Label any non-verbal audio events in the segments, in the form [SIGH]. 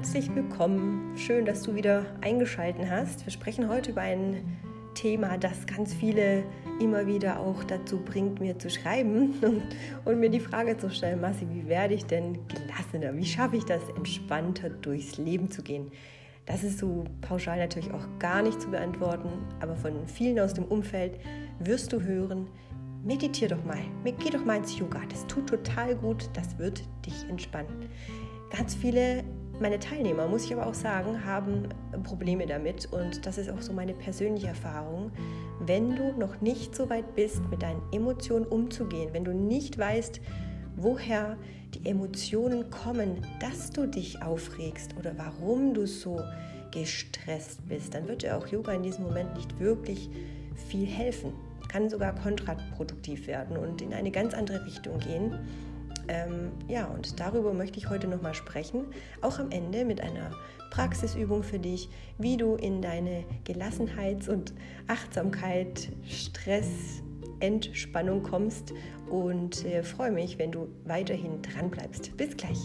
herzlich willkommen. Schön, dass du wieder eingeschaltet hast. Wir sprechen heute über ein Thema, das ganz viele immer wieder auch dazu bringt, mir zu schreiben [LAUGHS] und, und mir die Frage zu stellen, Massi, wie werde ich denn gelassener? Wie schaffe ich das, entspannter durchs Leben zu gehen? Das ist so pauschal natürlich auch gar nicht zu beantworten, aber von vielen aus dem Umfeld wirst du hören, meditier doch mal, geh doch mal ins Yoga, das tut total gut, das wird dich entspannen. Ganz viele meine Teilnehmer, muss ich aber auch sagen, haben Probleme damit und das ist auch so meine persönliche Erfahrung. Wenn du noch nicht so weit bist, mit deinen Emotionen umzugehen, wenn du nicht weißt, woher die Emotionen kommen, dass du dich aufregst oder warum du so gestresst bist, dann wird dir auch Yoga in diesem Moment nicht wirklich viel helfen. Kann sogar kontraproduktiv werden und in eine ganz andere Richtung gehen. Ähm, ja, und darüber möchte ich heute nochmal sprechen, auch am Ende mit einer Praxisübung für dich, wie du in deine Gelassenheits- und Achtsamkeit, Stress, Entspannung kommst und äh, freue mich, wenn du weiterhin dran bleibst. Bis gleich.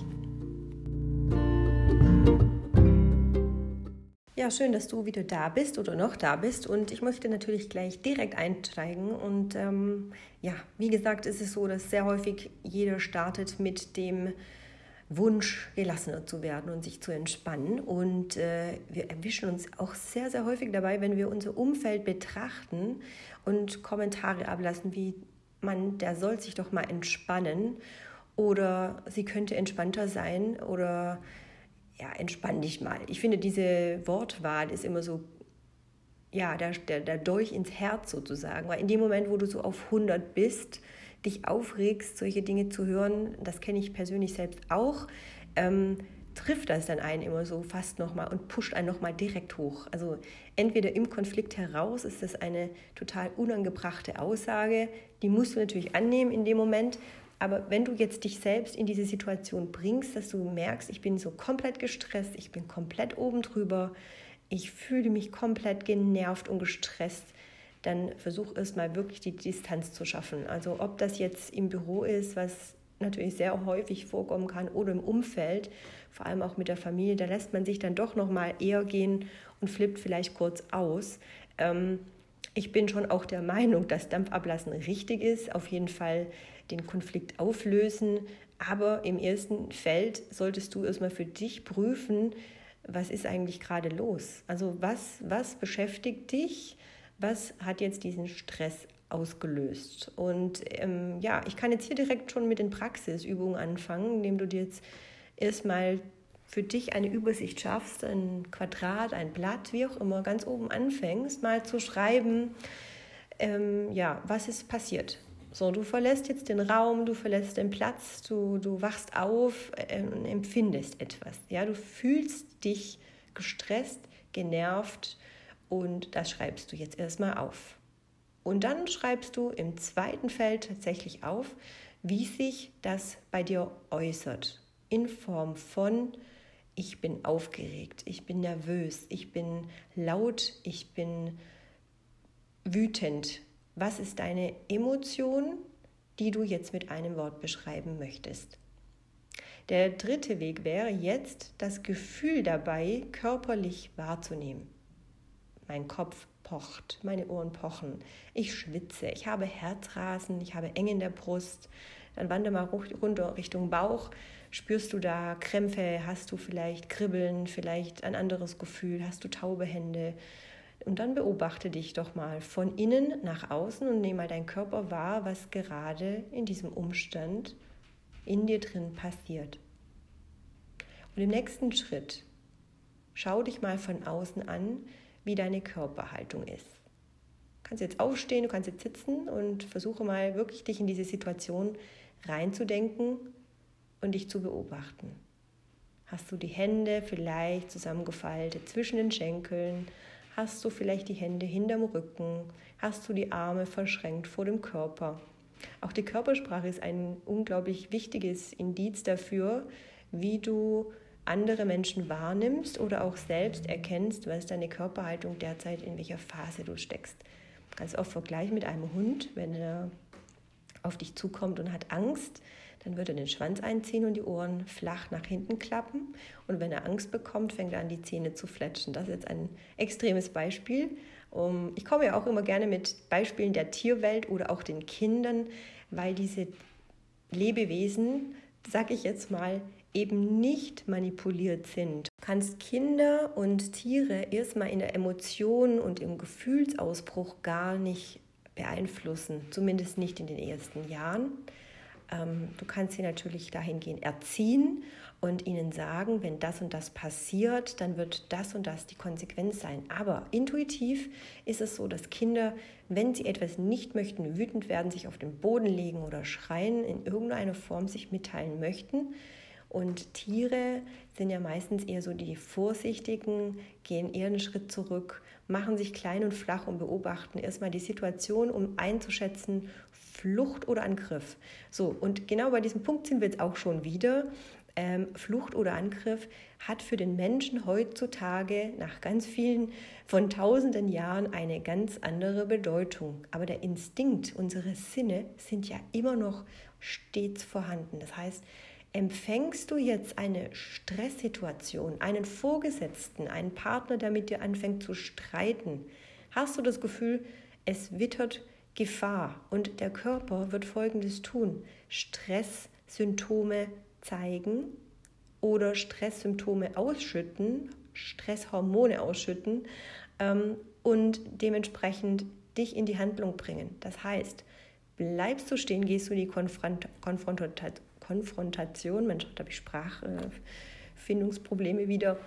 Ja, schön, dass du wieder da bist oder noch da bist. Und ich möchte natürlich gleich direkt einsteigen. Und ähm, ja, wie gesagt, ist es so, dass sehr häufig jeder startet mit dem Wunsch, gelassener zu werden und sich zu entspannen. Und äh, wir erwischen uns auch sehr, sehr häufig dabei, wenn wir unser Umfeld betrachten und Kommentare ablassen, wie man, der soll sich doch mal entspannen oder sie könnte entspannter sein oder ja, entspann dich mal. Ich finde, diese Wortwahl ist immer so, ja, der, der, der Dolch ins Herz sozusagen. Weil in dem Moment, wo du so auf 100 bist, dich aufregst, solche Dinge zu hören, das kenne ich persönlich selbst auch, ähm, trifft das dann einen immer so fast nochmal und pusht einen nochmal direkt hoch. Also entweder im Konflikt heraus ist das eine total unangebrachte Aussage, die musst du natürlich annehmen in dem Moment, aber wenn du jetzt dich selbst in diese Situation bringst, dass du merkst, ich bin so komplett gestresst, ich bin komplett oben drüber, ich fühle mich komplett genervt und gestresst, dann versuch erstmal wirklich die Distanz zu schaffen. Also ob das jetzt im Büro ist, was natürlich sehr häufig vorkommen kann, oder im Umfeld, vor allem auch mit der Familie, da lässt man sich dann doch noch mal eher gehen und flippt vielleicht kurz aus. Ähm, ich bin schon auch der Meinung, dass Dampfablassen richtig ist. Auf jeden Fall den Konflikt auflösen. Aber im ersten Feld solltest du erstmal für dich prüfen, was ist eigentlich gerade los? Also was, was beschäftigt dich? Was hat jetzt diesen Stress ausgelöst? Und ähm, ja, ich kann jetzt hier direkt schon mit den Praxisübungen anfangen, indem du dir jetzt erstmal für dich eine Übersicht schaffst, ein Quadrat, ein Blatt, wie auch immer, ganz oben anfängst, mal zu schreiben, ähm, ja, was ist passiert? So, du verlässt jetzt den Raum, du verlässt den Platz, du, du wachst auf äh, empfindest etwas. Ja, du fühlst dich gestresst, genervt und das schreibst du jetzt erstmal auf. Und dann schreibst du im zweiten Feld tatsächlich auf, wie sich das bei dir äußert. In Form von, ich bin aufgeregt, ich bin nervös, ich bin laut, ich bin wütend, was ist deine Emotion, die du jetzt mit einem Wort beschreiben möchtest? Der dritte Weg wäre jetzt, das Gefühl dabei körperlich wahrzunehmen. Mein Kopf pocht, meine Ohren pochen, ich schwitze, ich habe Herzrasen, ich habe eng in der Brust. Dann wandere mal runter Richtung Bauch. Spürst du da Krämpfe? Hast du vielleicht Kribbeln, vielleicht ein anderes Gefühl? Hast du taube Hände? Und dann beobachte dich doch mal von innen nach außen und nehme mal deinen Körper wahr, was gerade in diesem Umstand in dir drin passiert. Und im nächsten Schritt schau dich mal von außen an, wie deine Körperhaltung ist. Du kannst jetzt aufstehen, du kannst jetzt sitzen und versuche mal wirklich dich in diese Situation reinzudenken und dich zu beobachten. Hast du die Hände vielleicht zusammengefaltet zwischen den Schenkeln? Hast du vielleicht die Hände hinterm Rücken? Hast du die Arme verschränkt vor dem Körper? Auch die Körpersprache ist ein unglaublich wichtiges Indiz dafür, wie du andere Menschen wahrnimmst oder auch selbst erkennst, was deine Körperhaltung derzeit in welcher Phase du steckst. Kannst auch vergleichen mit einem Hund, wenn er auf dich zukommt und hat Angst, dann wird er den Schwanz einziehen und die Ohren flach nach hinten klappen. Und wenn er Angst bekommt, fängt er an, die Zähne zu fletschen. Das ist jetzt ein extremes Beispiel. Ich komme ja auch immer gerne mit Beispielen der Tierwelt oder auch den Kindern, weil diese Lebewesen, sag ich jetzt mal, eben nicht manipuliert sind. Du kannst Kinder und Tiere erstmal in der Emotion und im Gefühlsausbruch gar nicht beeinflussen, zumindest nicht in den ersten Jahren. Ähm, du kannst sie natürlich dahingehend erziehen und ihnen sagen, wenn das und das passiert, dann wird das und das die Konsequenz sein. Aber intuitiv ist es so, dass Kinder, wenn sie etwas nicht möchten, wütend werden, sich auf den Boden legen oder schreien, in irgendeiner Form sich mitteilen möchten. Und Tiere sind ja meistens eher so die Vorsichtigen, gehen eher einen Schritt zurück, machen sich klein und flach und beobachten erstmal die Situation, um einzuschätzen, Flucht oder Angriff. So, und genau bei diesem Punkt sind wir jetzt auch schon wieder. Ähm, Flucht oder Angriff hat für den Menschen heutzutage nach ganz vielen von tausenden Jahren eine ganz andere Bedeutung. Aber der Instinkt, unsere Sinne sind ja immer noch stets vorhanden. Das heißt, empfängst du jetzt eine Stresssituation, einen Vorgesetzten, einen Partner, der mit dir anfängt zu streiten, hast du das Gefühl, es wittert Gefahr und der Körper wird Folgendes tun. Stresssymptome zeigen oder Stresssymptome ausschütten, Stresshormone ausschütten ähm, und dementsprechend dich in die Handlung bringen. Das heißt, bleibst du stehen, gehst du die Konfront Konfrontation Konfrontation, Mensch, da habe ich Sprachfindungsprobleme wieder.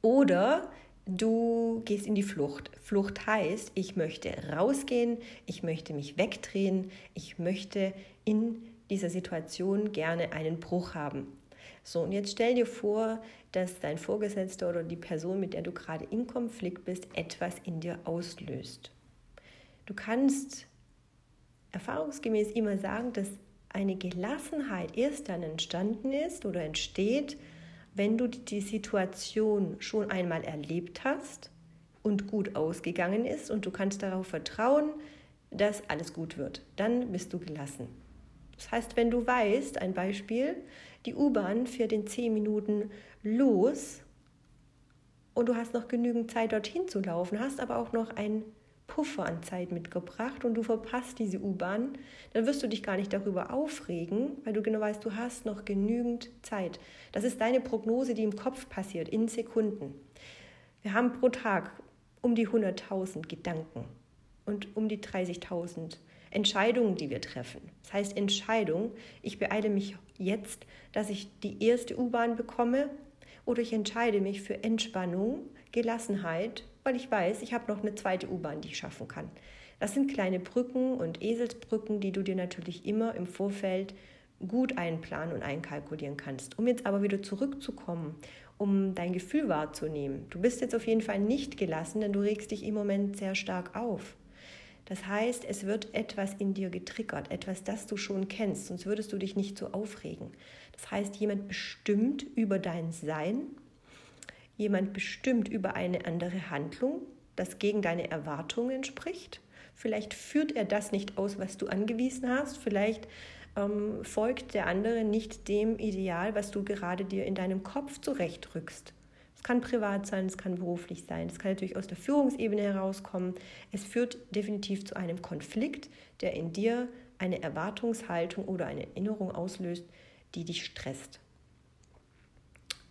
Oder du gehst in die Flucht. Flucht heißt, ich möchte rausgehen, ich möchte mich wegdrehen, ich möchte in dieser Situation gerne einen Bruch haben. So, und jetzt stell dir vor, dass dein Vorgesetzter oder die Person, mit der du gerade in Konflikt bist, etwas in dir auslöst. Du kannst erfahrungsgemäß immer sagen, dass eine Gelassenheit erst dann entstanden ist oder entsteht, wenn du die Situation schon einmal erlebt hast und gut ausgegangen ist und du kannst darauf vertrauen, dass alles gut wird. Dann bist du gelassen. Das heißt, wenn du weißt, ein Beispiel, die U-Bahn fährt in zehn Minuten los und du hast noch genügend Zeit dorthin zu laufen, hast aber auch noch ein Puffer an Zeit mitgebracht und du verpasst diese U-Bahn, dann wirst du dich gar nicht darüber aufregen, weil du genau weißt, du hast noch genügend Zeit. Das ist deine Prognose, die im Kopf passiert, in Sekunden. Wir haben pro Tag um die 100.000 Gedanken und um die 30.000 Entscheidungen, die wir treffen. Das heißt Entscheidung, ich beeile mich jetzt, dass ich die erste U-Bahn bekomme oder ich entscheide mich für Entspannung, Gelassenheit weil ich weiß, ich habe noch eine zweite U-Bahn, die ich schaffen kann. Das sind kleine Brücken und Eselsbrücken, die du dir natürlich immer im Vorfeld gut einplanen und einkalkulieren kannst. Um jetzt aber wieder zurückzukommen, um dein Gefühl wahrzunehmen. Du bist jetzt auf jeden Fall nicht gelassen, denn du regst dich im Moment sehr stark auf. Das heißt, es wird etwas in dir getriggert, etwas, das du schon kennst, sonst würdest du dich nicht so aufregen. Das heißt, jemand bestimmt über dein Sein jemand bestimmt über eine andere Handlung, das gegen deine Erwartungen spricht. Vielleicht führt er das nicht aus, was du angewiesen hast. Vielleicht ähm, folgt der andere nicht dem Ideal, was du gerade dir in deinem Kopf zurechtrückst. Es kann privat sein, es kann beruflich sein, es kann natürlich aus der Führungsebene herauskommen. Es führt definitiv zu einem Konflikt, der in dir eine Erwartungshaltung oder eine Erinnerung auslöst, die dich stresst.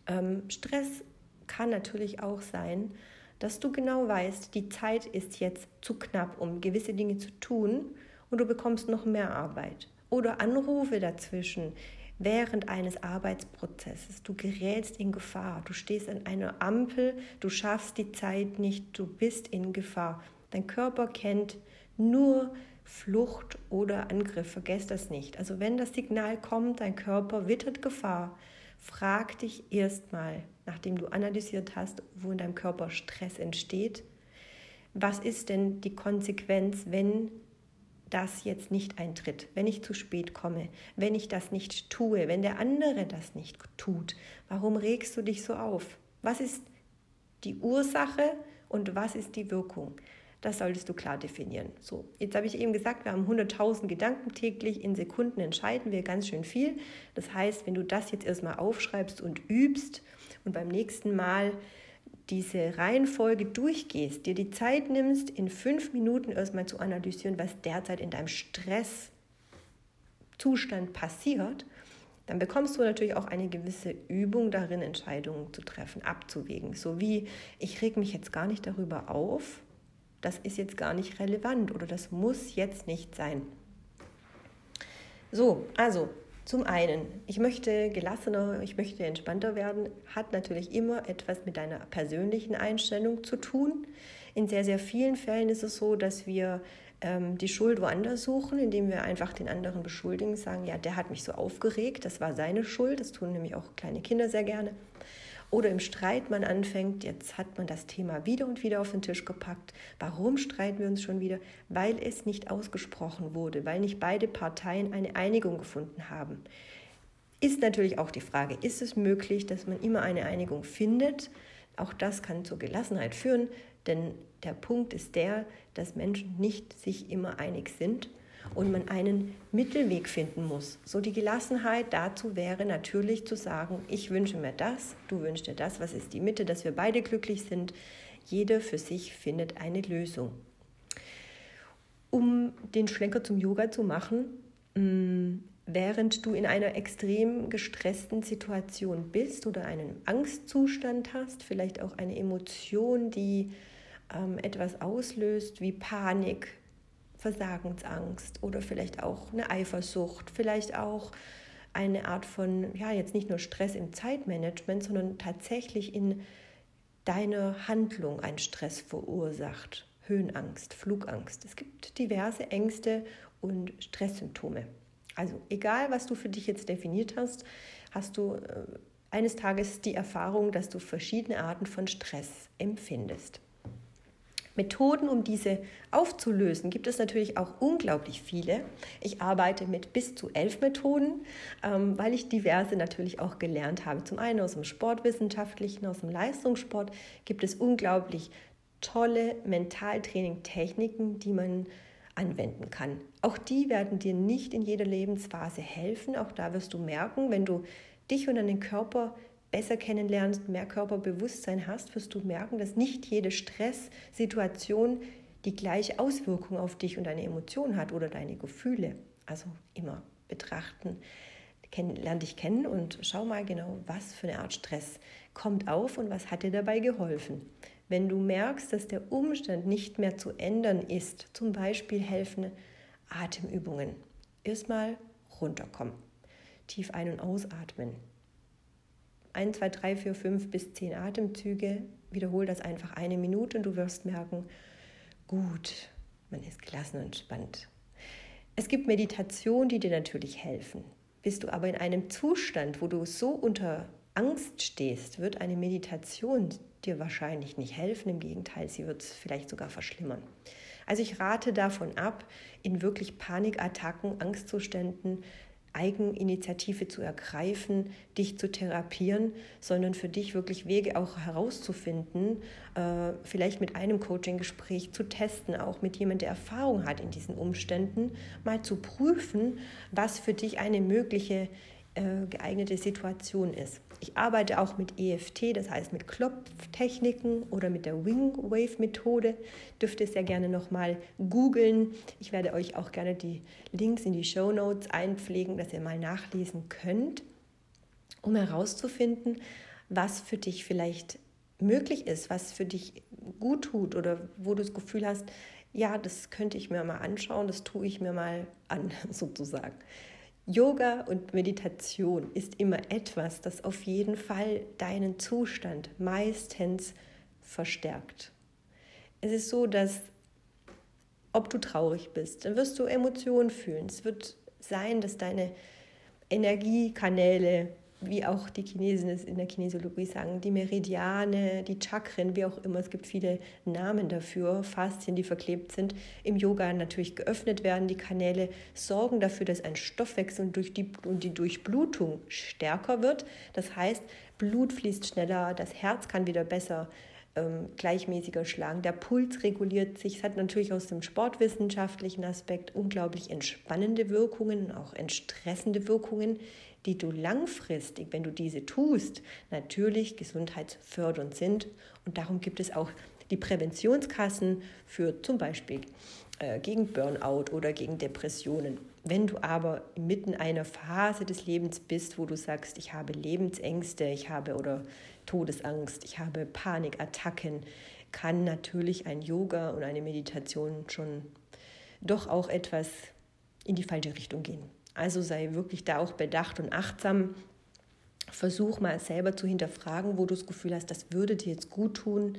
Ähm, Stress kann natürlich auch sein, dass du genau weißt, die Zeit ist jetzt zu knapp, um gewisse Dinge zu tun und du bekommst noch mehr Arbeit. Oder Anrufe dazwischen während eines Arbeitsprozesses. Du gerätst in Gefahr, du stehst an einer Ampel, du schaffst die Zeit nicht, du bist in Gefahr. Dein Körper kennt nur Flucht oder Angriff, vergesst das nicht. Also wenn das Signal kommt, dein Körper wittert Gefahr, frag dich erstmal, nachdem du analysiert hast, wo in deinem Körper Stress entsteht, was ist denn die Konsequenz, wenn das jetzt nicht eintritt, wenn ich zu spät komme, wenn ich das nicht tue, wenn der andere das nicht tut? Warum regst du dich so auf? Was ist die Ursache und was ist die Wirkung? Das solltest du klar definieren. So, jetzt habe ich eben gesagt, wir haben 100.000 Gedanken täglich. In Sekunden entscheiden wir ganz schön viel. Das heißt, wenn du das jetzt erstmal aufschreibst und übst und beim nächsten Mal diese Reihenfolge durchgehst, dir die Zeit nimmst, in fünf Minuten erstmal zu analysieren, was derzeit in deinem Stresszustand passiert, dann bekommst du natürlich auch eine gewisse Übung darin, Entscheidungen zu treffen, abzuwägen. So wie, ich reg mich jetzt gar nicht darüber auf, das ist jetzt gar nicht relevant oder das muss jetzt nicht sein. So, also zum einen, ich möchte gelassener, ich möchte entspannter werden, hat natürlich immer etwas mit deiner persönlichen Einstellung zu tun. In sehr, sehr vielen Fällen ist es so, dass wir ähm, die Schuld woanders suchen, indem wir einfach den anderen beschuldigen, sagen, ja, der hat mich so aufgeregt, das war seine Schuld, das tun nämlich auch kleine Kinder sehr gerne oder im Streit man anfängt, jetzt hat man das Thema wieder und wieder auf den Tisch gepackt. Warum streiten wir uns schon wieder? Weil es nicht ausgesprochen wurde, weil nicht beide Parteien eine Einigung gefunden haben. Ist natürlich auch die Frage, ist es möglich, dass man immer eine Einigung findet? Auch das kann zur Gelassenheit führen, denn der Punkt ist der, dass Menschen nicht sich immer einig sind und man einen Mittelweg finden muss. So die Gelassenheit dazu wäre natürlich zu sagen, ich wünsche mir das, du wünschst dir das, was ist die Mitte, dass wir beide glücklich sind. Jeder für sich findet eine Lösung. Um den Schlenker zum Yoga zu machen, mm, während du in einer extrem gestressten Situation bist oder einen Angstzustand hast, vielleicht auch eine Emotion, die ähm, etwas auslöst wie Panik, Versagensangst oder vielleicht auch eine Eifersucht, vielleicht auch eine Art von, ja, jetzt nicht nur Stress im Zeitmanagement, sondern tatsächlich in deiner Handlung ein Stress verursacht. Höhenangst, Flugangst. Es gibt diverse Ängste und Stresssymptome. Also egal, was du für dich jetzt definiert hast, hast du äh, eines Tages die Erfahrung, dass du verschiedene Arten von Stress empfindest. Methoden, um diese aufzulösen, gibt es natürlich auch unglaublich viele. Ich arbeite mit bis zu elf Methoden, ähm, weil ich diverse natürlich auch gelernt habe. Zum einen aus dem Sportwissenschaftlichen, aus dem Leistungssport gibt es unglaublich tolle Mentaltraining-Techniken, die man anwenden kann. Auch die werden dir nicht in jeder Lebensphase helfen. Auch da wirst du merken, wenn du dich und deinen Körper besser kennenlernst, mehr Körperbewusstsein hast, wirst du merken, dass nicht jede Stresssituation die gleiche Auswirkung auf dich und deine Emotionen hat oder deine Gefühle. Also immer betrachten, lern dich kennen und schau mal genau, was für eine Art Stress kommt auf und was hat dir dabei geholfen. Wenn du merkst, dass der Umstand nicht mehr zu ändern ist, zum Beispiel helfen Atemübungen. Erstmal runterkommen, tief ein- und ausatmen, 1, 2, 3, 4, 5 bis 10 Atemzüge. Wiederhol das einfach eine Minute und du wirst merken, gut, man ist gelassen und entspannt. Es gibt Meditationen, die dir natürlich helfen. Bist du aber in einem Zustand, wo du so unter Angst stehst, wird eine Meditation dir wahrscheinlich nicht helfen. Im Gegenteil, sie wird es vielleicht sogar verschlimmern. Also ich rate davon ab, in wirklich Panikattacken, Angstzuständen Eigeninitiative zu ergreifen, dich zu therapieren, sondern für dich wirklich Wege auch herauszufinden, äh, vielleicht mit einem Coaching-Gespräch zu testen, auch mit jemandem, der Erfahrung hat in diesen Umständen, mal zu prüfen, was für dich eine mögliche äh, geeignete Situation ist. Ich arbeite auch mit EFT, das heißt mit Klopftechniken oder mit der Wing Wave Methode. Dürft ihr sehr gerne nochmal googeln. Ich werde euch auch gerne die Links in die Show Notes einpflegen, dass ihr mal nachlesen könnt, um herauszufinden, was für dich vielleicht möglich ist, was für dich gut tut oder wo du das Gefühl hast, ja, das könnte ich mir mal anschauen, das tue ich mir mal an, [LAUGHS] sozusagen. Yoga und Meditation ist immer etwas, das auf jeden Fall deinen Zustand meistens verstärkt. Es ist so, dass ob du traurig bist, dann wirst du Emotionen fühlen. Es wird sein, dass deine Energiekanäle wie auch die Chinesen es in der Kinesiologie sagen, die Meridiane, die Chakren, wie auch immer, es gibt viele Namen dafür, Faszien, die verklebt sind, im Yoga natürlich geöffnet werden. Die Kanäle sorgen dafür, dass ein Stoffwechsel durch die, und die Durchblutung stärker wird. Das heißt, Blut fließt schneller, das Herz kann wieder besser ähm, gleichmäßiger schlagen. Der Puls reguliert sich. Es hat natürlich aus dem sportwissenschaftlichen Aspekt unglaublich entspannende Wirkungen, auch entstressende Wirkungen, die du langfristig, wenn du diese tust, natürlich gesundheitsfördernd sind. Und darum gibt es auch die Präventionskassen für zum Beispiel äh, gegen Burnout oder gegen Depressionen. Wenn du aber inmitten einer Phase des Lebens bist, wo du sagst, ich habe Lebensängste, ich habe oder Todesangst, ich habe Panikattacken, kann natürlich ein Yoga und eine Meditation schon doch auch etwas in die falsche Richtung gehen. Also sei wirklich da auch bedacht und achtsam. Versuch mal selber zu hinterfragen, wo du das Gefühl hast, das würde dir jetzt gut tun.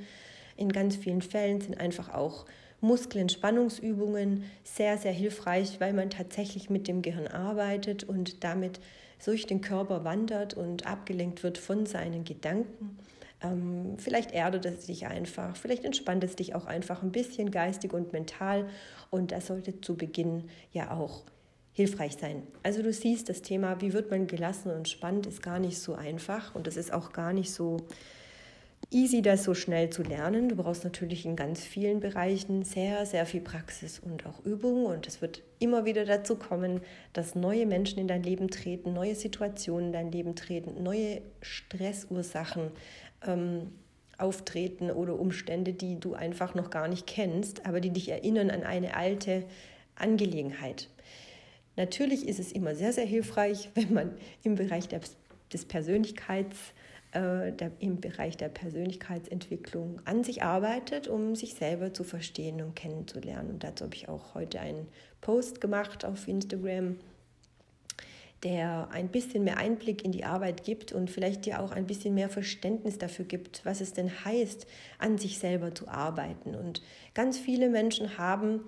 In ganz vielen Fällen sind einfach auch Muskelentspannungsübungen sehr, sehr hilfreich, weil man tatsächlich mit dem Gehirn arbeitet und damit durch den Körper wandert und abgelenkt wird von seinen Gedanken. Ähm, vielleicht erdet es dich einfach, vielleicht entspannt es dich auch einfach ein bisschen geistig und mental und das sollte zu Beginn ja auch hilfreich sein. Also du siehst, das Thema, wie wird man gelassen und entspannt, ist gar nicht so einfach und es ist auch gar nicht so easy, das so schnell zu lernen. Du brauchst natürlich in ganz vielen Bereichen sehr, sehr viel Praxis und auch Übung. Und es wird immer wieder dazu kommen, dass neue Menschen in dein Leben treten, neue Situationen in dein Leben treten, neue Stressursachen ähm, auftreten oder Umstände, die du einfach noch gar nicht kennst, aber die dich erinnern an eine alte Angelegenheit. Natürlich ist es immer sehr, sehr hilfreich, [LAUGHS] wenn man im Bereich des Persönlichkeits äh, der, im Bereich der Persönlichkeitsentwicklung an sich arbeitet, um sich selber zu verstehen und kennenzulernen. Und dazu habe ich auch heute einen Post gemacht auf Instagram, der ein bisschen mehr Einblick in die Arbeit gibt und vielleicht dir auch ein bisschen mehr Verständnis dafür gibt, was es denn heißt, an sich selber zu arbeiten. Und ganz viele Menschen haben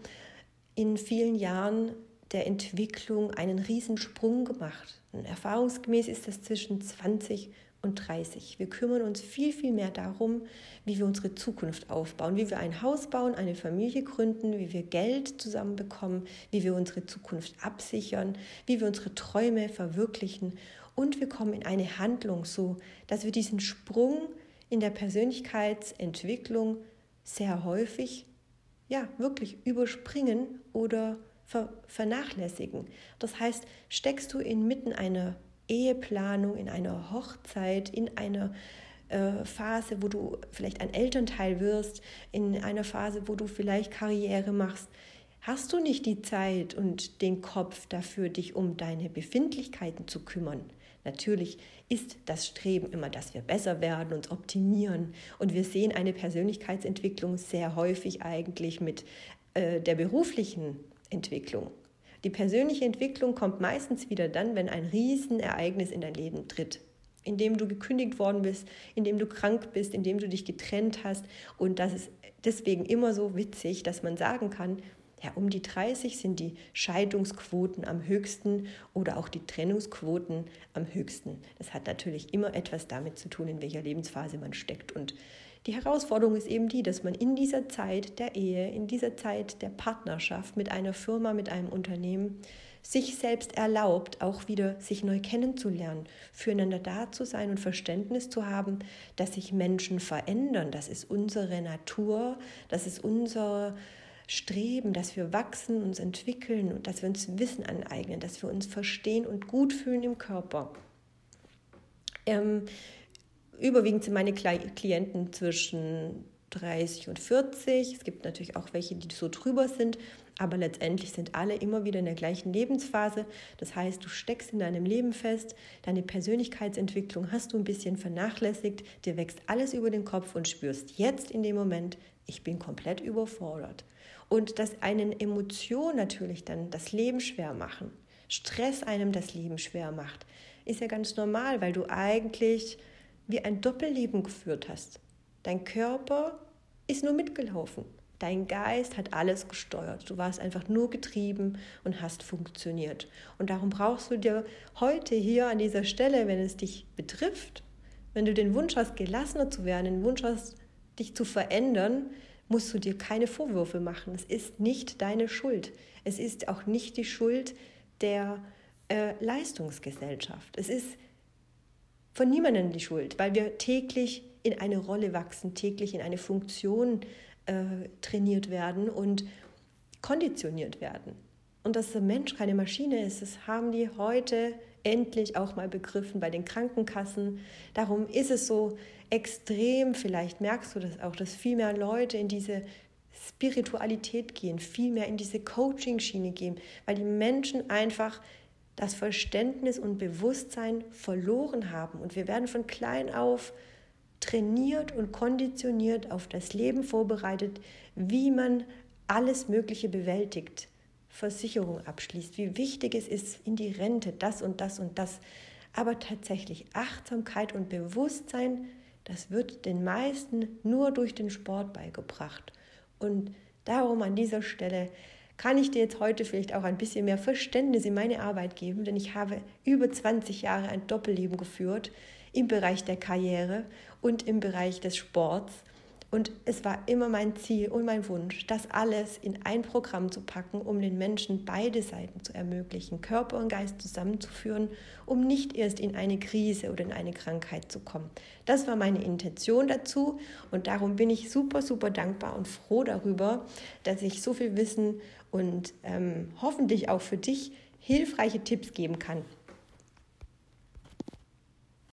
in vielen Jahren der Entwicklung einen Riesensprung gemacht. Und erfahrungsgemäß ist das zwischen 20 und 30. Wir kümmern uns viel, viel mehr darum, wie wir unsere Zukunft aufbauen, wie wir ein Haus bauen, eine Familie gründen, wie wir Geld zusammenbekommen, wie wir unsere Zukunft absichern, wie wir unsere Träume verwirklichen. Und wir kommen in eine Handlung so, dass wir diesen Sprung in der Persönlichkeitsentwicklung sehr häufig, ja, wirklich überspringen oder vernachlässigen. Das heißt, steckst du inmitten einer Eheplanung, in einer Hochzeit, in einer äh, Phase, wo du vielleicht ein Elternteil wirst, in einer Phase, wo du vielleicht Karriere machst, hast du nicht die Zeit und den Kopf dafür, dich um deine Befindlichkeiten zu kümmern. Natürlich ist das Streben immer, dass wir besser werden, uns optimieren. Und wir sehen eine Persönlichkeitsentwicklung sehr häufig eigentlich mit äh, der beruflichen Entwicklung. Die persönliche Entwicklung kommt meistens wieder dann, wenn ein Riesenereignis in dein Leben tritt, indem du gekündigt worden bist, indem du krank bist, indem du dich getrennt hast. Und das ist deswegen immer so witzig, dass man sagen kann, ja, um die 30 sind die Scheidungsquoten am höchsten oder auch die Trennungsquoten am höchsten. Das hat natürlich immer etwas damit zu tun, in welcher Lebensphase man steckt. Und die Herausforderung ist eben die, dass man in dieser Zeit der Ehe, in dieser Zeit der Partnerschaft mit einer Firma, mit einem Unternehmen, sich selbst erlaubt, auch wieder sich neu kennenzulernen, füreinander da zu sein und Verständnis zu haben, dass sich Menschen verändern. Das ist unsere Natur, das ist unser Streben, dass wir wachsen, uns entwickeln und dass wir uns Wissen aneignen, dass wir uns verstehen und gut fühlen im Körper. Ähm, überwiegend sind meine Klienten zwischen 30 und 40. Es gibt natürlich auch welche, die so drüber sind, aber letztendlich sind alle immer wieder in der gleichen Lebensphase. Das heißt, du steckst in deinem Leben fest, deine Persönlichkeitsentwicklung hast du ein bisschen vernachlässigt, dir wächst alles über den Kopf und spürst jetzt in dem Moment, ich bin komplett überfordert. Und dass einen Emotion natürlich dann das Leben schwer machen, Stress einem das Leben schwer macht, ist ja ganz normal, weil du eigentlich wie ein Doppelleben geführt hast. Dein Körper ist nur mitgelaufen. Dein Geist hat alles gesteuert. Du warst einfach nur getrieben und hast funktioniert. Und darum brauchst du dir heute hier an dieser Stelle, wenn es dich betrifft, wenn du den Wunsch hast, gelassener zu werden, den Wunsch hast, dich zu verändern, musst du dir keine Vorwürfe machen. Es ist nicht deine Schuld. Es ist auch nicht die Schuld der äh, Leistungsgesellschaft. Es ist von niemandem die Schuld, weil wir täglich in eine Rolle wachsen, täglich in eine Funktion äh, trainiert werden und konditioniert werden. Und dass der Mensch keine Maschine ist, das haben die heute endlich auch mal begriffen bei den Krankenkassen. Darum ist es so extrem, vielleicht merkst du das auch, dass viel mehr Leute in diese Spiritualität gehen, viel mehr in diese Coaching-Schiene gehen, weil die Menschen einfach das Verständnis und Bewusstsein verloren haben. Und wir werden von klein auf trainiert und konditioniert auf das Leben vorbereitet, wie man alles Mögliche bewältigt, Versicherung abschließt, wie wichtig es ist in die Rente, das und das und das. Aber tatsächlich Achtsamkeit und Bewusstsein, das wird den meisten nur durch den Sport beigebracht. Und darum an dieser Stelle kann ich dir jetzt heute vielleicht auch ein bisschen mehr Verständnis in meine Arbeit geben, denn ich habe über 20 Jahre ein Doppelleben geführt im Bereich der Karriere und im Bereich des Sports. Und es war immer mein Ziel und mein Wunsch, das alles in ein Programm zu packen, um den Menschen beide Seiten zu ermöglichen, Körper und Geist zusammenzuführen, um nicht erst in eine Krise oder in eine Krankheit zu kommen. Das war meine Intention dazu und darum bin ich super, super dankbar und froh darüber, dass ich so viel Wissen und ähm, hoffentlich auch für dich hilfreiche Tipps geben kann.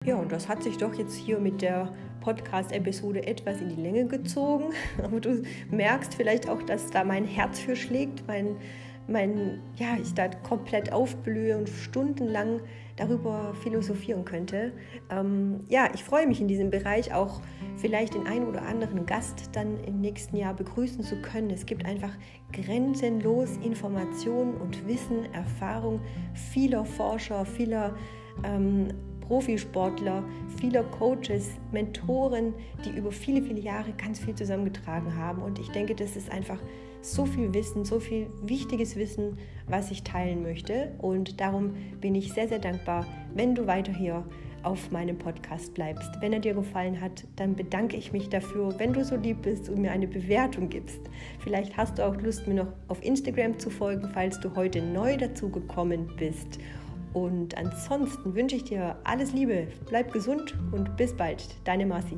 Ja, und das hat sich doch jetzt hier mit der Podcast-Episode etwas in die Länge gezogen. [LAUGHS] Aber du merkst vielleicht auch, dass da mein Herz für schlägt, mein, mein, ja, ich da komplett aufblühe und stundenlang darüber philosophieren könnte. Ähm, ja, ich freue mich in diesem Bereich auch vielleicht den einen oder anderen Gast dann im nächsten Jahr begrüßen zu können. Es gibt einfach grenzenlos Informationen und Wissen, Erfahrung vieler Forscher, vieler ähm, Profisportler, vieler Coaches, Mentoren, die über viele, viele Jahre ganz viel zusammengetragen haben. Und ich denke, das ist einfach so viel Wissen, so viel wichtiges Wissen, was ich teilen möchte. Und darum bin ich sehr, sehr dankbar, wenn du weiter hier auf meinem Podcast bleibst. Wenn er dir gefallen hat, dann bedanke ich mich dafür, wenn du so lieb bist und mir eine Bewertung gibst. Vielleicht hast du auch Lust, mir noch auf Instagram zu folgen, falls du heute neu dazu gekommen bist. Und ansonsten wünsche ich dir alles Liebe, bleib gesund und bis bald. Deine Marci.